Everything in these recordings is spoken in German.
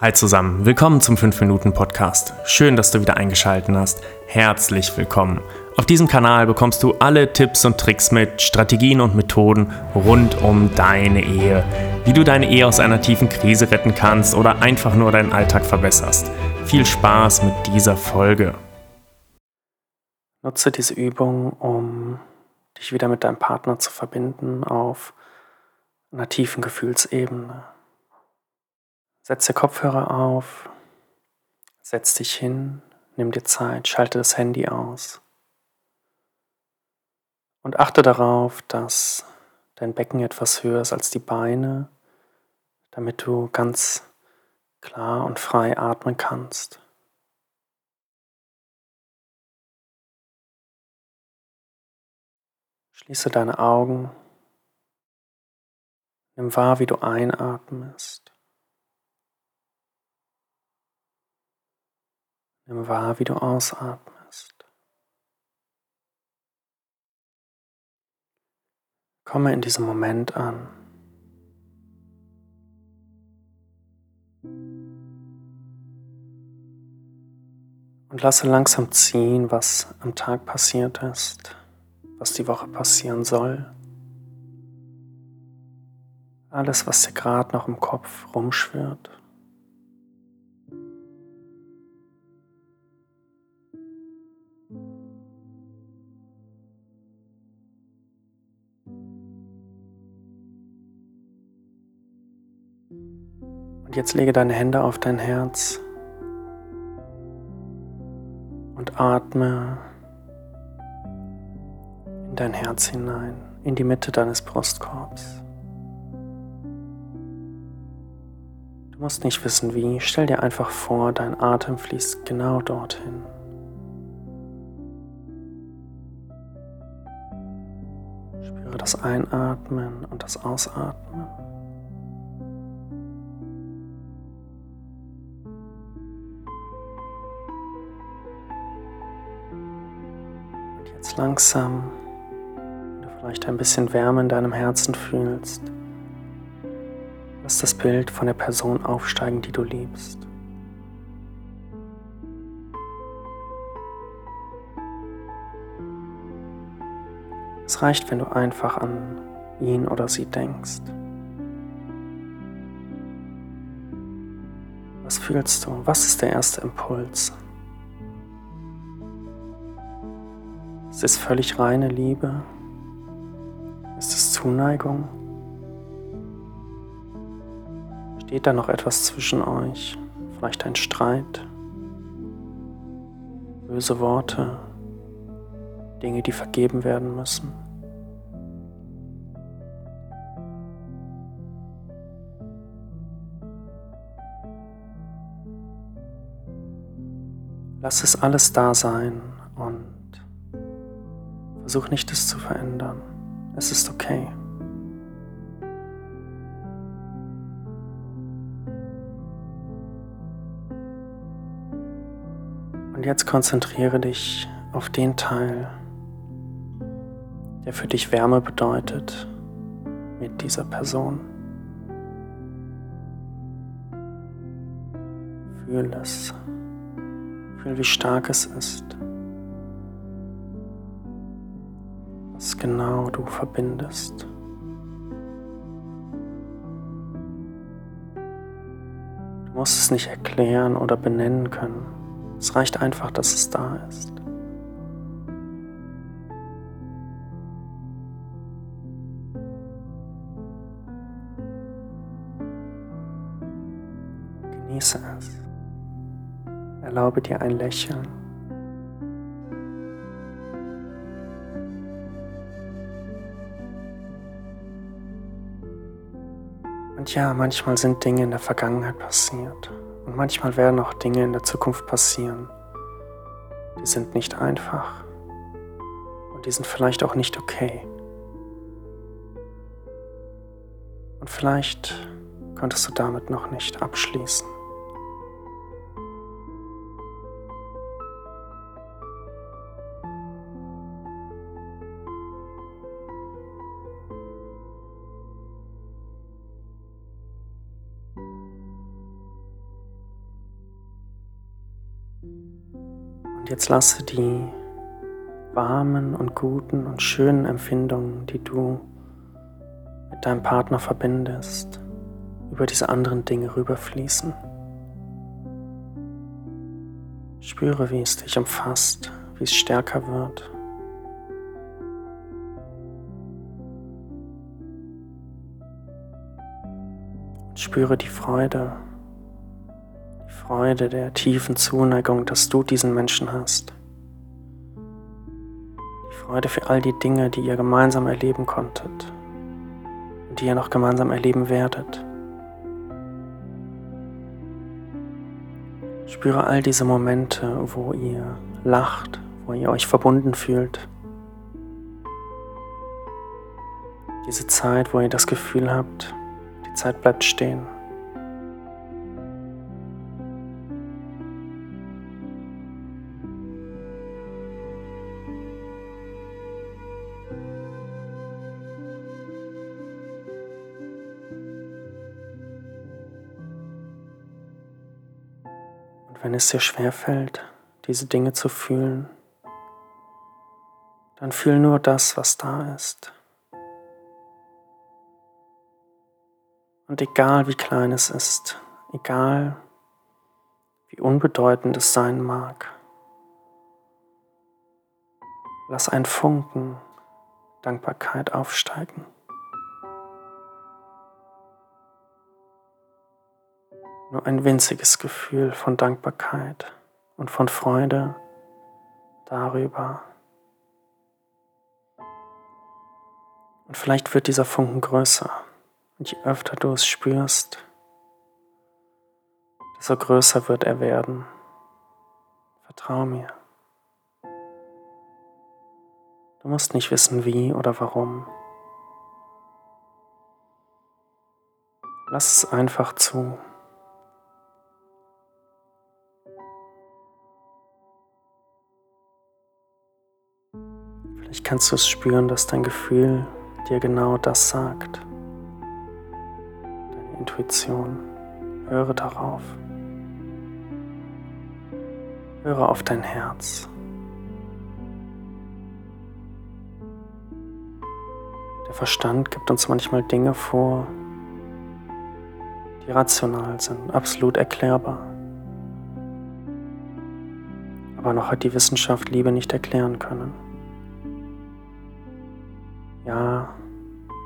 Hi zusammen, willkommen zum 5-Minuten-Podcast. Schön, dass du wieder eingeschaltet hast. Herzlich willkommen. Auf diesem Kanal bekommst du alle Tipps und Tricks mit, Strategien und Methoden rund um deine Ehe. Wie du deine Ehe aus einer tiefen Krise retten kannst oder einfach nur deinen Alltag verbesserst. Viel Spaß mit dieser Folge. Nutze diese Übung, um dich wieder mit deinem Partner zu verbinden auf einer tiefen Gefühlsebene. Setz dir Kopfhörer auf, setz dich hin, nimm dir Zeit, schalte das Handy aus. Und achte darauf, dass dein Becken etwas höher ist als die Beine, damit du ganz klar und frei atmen kannst. Schließe deine Augen, nimm wahr, wie du einatmest. Nimm wahr, wie du ausatmest. Komme in diesem Moment an. Und lasse langsam ziehen, was am Tag passiert ist, was die Woche passieren soll. Alles, was dir gerade noch im Kopf rumschwirrt. Und jetzt lege deine Hände auf dein Herz und atme in dein Herz hinein, in die Mitte deines Brustkorbs. Du musst nicht wissen wie, stell dir einfach vor, dein Atem fließt genau dorthin. Spüre das Einatmen und das Ausatmen. Langsam, wenn du vielleicht ein bisschen Wärme in deinem Herzen fühlst, lass das Bild von der Person aufsteigen, die du liebst. Es reicht, wenn du einfach an ihn oder sie denkst. Was fühlst du? Was ist der erste Impuls? Ist es völlig reine Liebe? Ist es Zuneigung? Steht da noch etwas zwischen euch? Vielleicht ein Streit? Böse Worte? Dinge, die vergeben werden müssen? Lass es alles da sein Versuch nicht, es zu verändern. Es ist okay. Und jetzt konzentriere dich auf den Teil, der für dich Wärme bedeutet mit dieser Person. Fühl es. Fühl, wie stark es ist. Was genau du verbindest. Du musst es nicht erklären oder benennen können. Es reicht einfach, dass es da ist. Genieße es. Erlaube dir ein Lächeln. Und ja, manchmal sind Dinge in der Vergangenheit passiert. Und manchmal werden auch Dinge in der Zukunft passieren. Die sind nicht einfach. Und die sind vielleicht auch nicht okay. Und vielleicht konntest du damit noch nicht abschließen. Jetzt lasse die warmen und guten und schönen Empfindungen, die du mit deinem Partner verbindest, über diese anderen Dinge rüberfließen. Spüre, wie es dich umfasst, wie es stärker wird. Spüre die Freude, Freude der tiefen Zuneigung, dass du diesen Menschen hast. Die Freude für all die Dinge, die ihr gemeinsam erleben konntet und die ihr noch gemeinsam erleben werdet. Spüre all diese Momente, wo ihr lacht, wo ihr euch verbunden fühlt. Diese Zeit, wo ihr das Gefühl habt, die Zeit bleibt stehen. Wenn es dir schwerfällt, diese Dinge zu fühlen, dann fühl nur das, was da ist. Und egal wie klein es ist, egal wie unbedeutend es sein mag, lass ein Funken Dankbarkeit aufsteigen. Nur ein winziges Gefühl von Dankbarkeit und von Freude darüber. Und vielleicht wird dieser Funken größer. Und je öfter du es spürst, desto größer wird er werden. Vertrau mir. Du musst nicht wissen, wie oder warum. Lass es einfach zu. Vielleicht kannst du es spüren, dass dein Gefühl dir genau das sagt. Deine Intuition. Höre darauf. Höre auf dein Herz. Der Verstand gibt uns manchmal Dinge vor, die rational sind, absolut erklärbar. Aber noch hat die Wissenschaft Liebe nicht erklären können.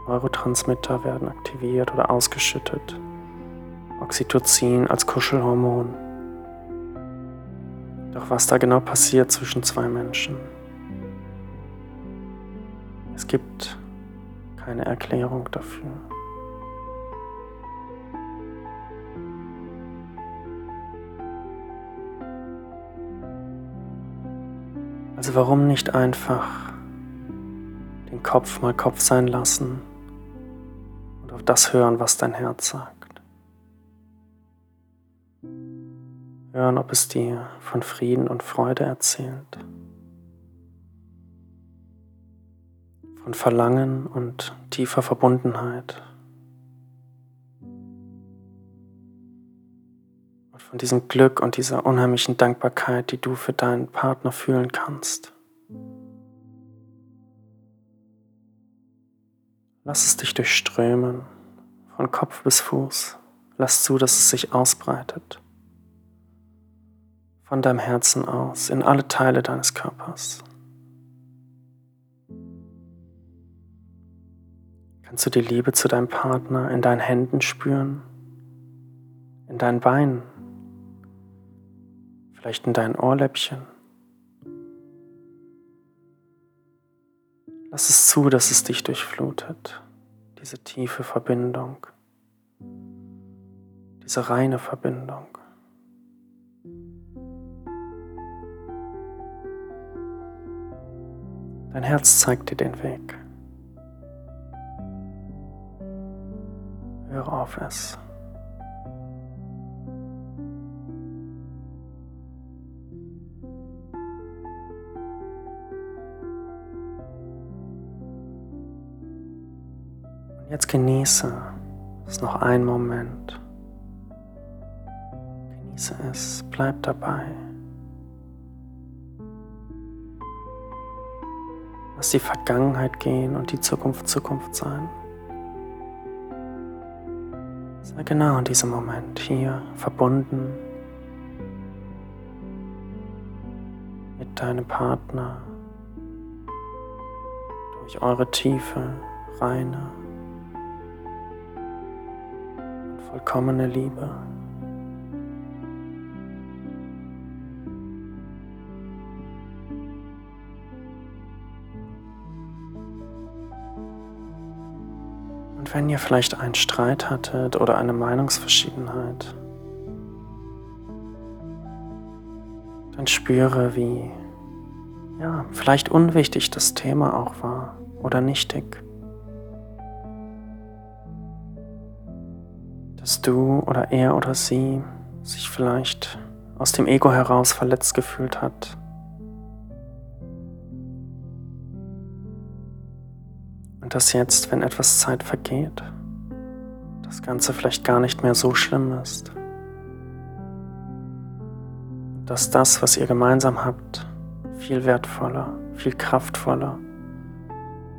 Neurotransmitter werden aktiviert oder ausgeschüttet. Oxytocin als Kuschelhormon. Doch was da genau passiert zwischen zwei Menschen? Es gibt keine Erklärung dafür. Also warum nicht einfach den Kopf mal Kopf sein lassen das hören, was dein Herz sagt. Hören, ob es dir von Frieden und Freude erzählt, von Verlangen und tiefer Verbundenheit. Und von diesem Glück und dieser unheimlichen Dankbarkeit, die du für deinen Partner fühlen kannst. Lass es dich durchströmen, von Kopf bis Fuß. Lass zu, dass es sich ausbreitet. Von deinem Herzen aus, in alle Teile deines Körpers. Kannst du die Liebe zu deinem Partner in deinen Händen spüren, in deinen Beinen, vielleicht in deinen Ohrläppchen? Lass es zu, dass es dich durchflutet, diese tiefe Verbindung, diese reine Verbindung. Dein Herz zeigt dir den Weg. Höre auf es. Jetzt genieße es noch einen Moment. Genieße es, bleib dabei. Lass die Vergangenheit gehen und die Zukunft Zukunft sein. Sei genau in diesem Moment hier verbunden mit deinem Partner durch eure tiefe, reine vollkommene Liebe. Und wenn ihr vielleicht einen Streit hattet oder eine Meinungsverschiedenheit, dann spüre, wie ja, vielleicht unwichtig das Thema auch war oder nichtig. Dass du oder er oder sie sich vielleicht aus dem Ego heraus verletzt gefühlt hat Und dass jetzt, wenn etwas Zeit vergeht, das Ganze vielleicht gar nicht mehr so schlimm ist. Dass das, was ihr gemeinsam habt, viel wertvoller, viel kraftvoller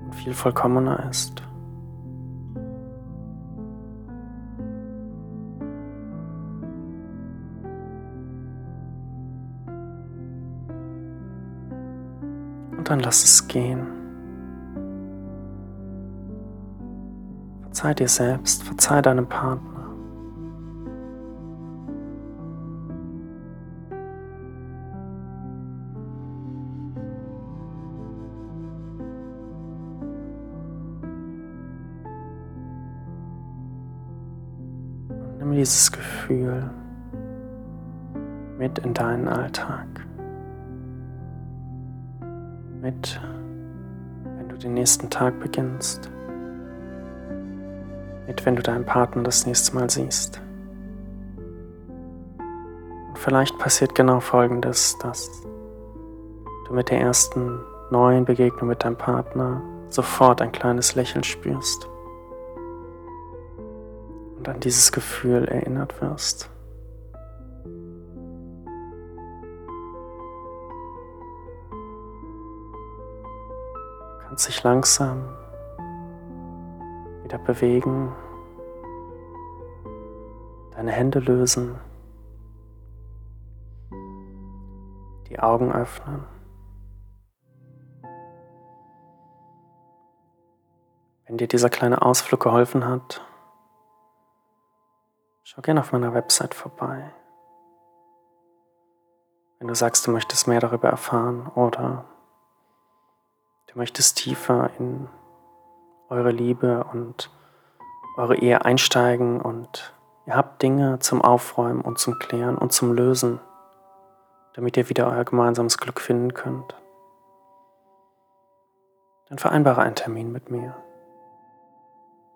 und viel vollkommener ist. Dann lass es gehen. Verzeih dir selbst, verzeih deinem Partner. Nimm dieses Gefühl mit in deinen Alltag. Mit, wenn du den nächsten Tag beginnst mit, wenn du deinen Partner das nächste Mal siehst. Und vielleicht passiert genau Folgendes, dass du mit der ersten neuen Begegnung mit deinem Partner sofort ein kleines Lächeln spürst und an dieses Gefühl erinnert wirst. Du kannst dich langsam wieder bewegen, deine Hände lösen, die Augen öffnen. Wenn dir dieser kleine Ausflug geholfen hat, schau gerne auf meiner Website vorbei. Wenn du sagst, du möchtest mehr darüber erfahren oder du möchtest tiefer in eure Liebe und eure Ehe einsteigen und ihr habt Dinge zum Aufräumen und zum Klären und zum Lösen, damit ihr wieder euer gemeinsames Glück finden könnt. Dann vereinbare einen Termin mit mir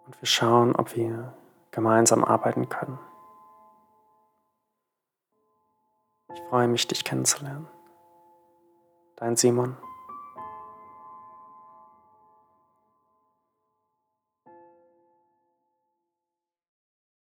und wir schauen, ob wir gemeinsam arbeiten können. Ich freue mich, dich kennenzulernen. Dein Simon.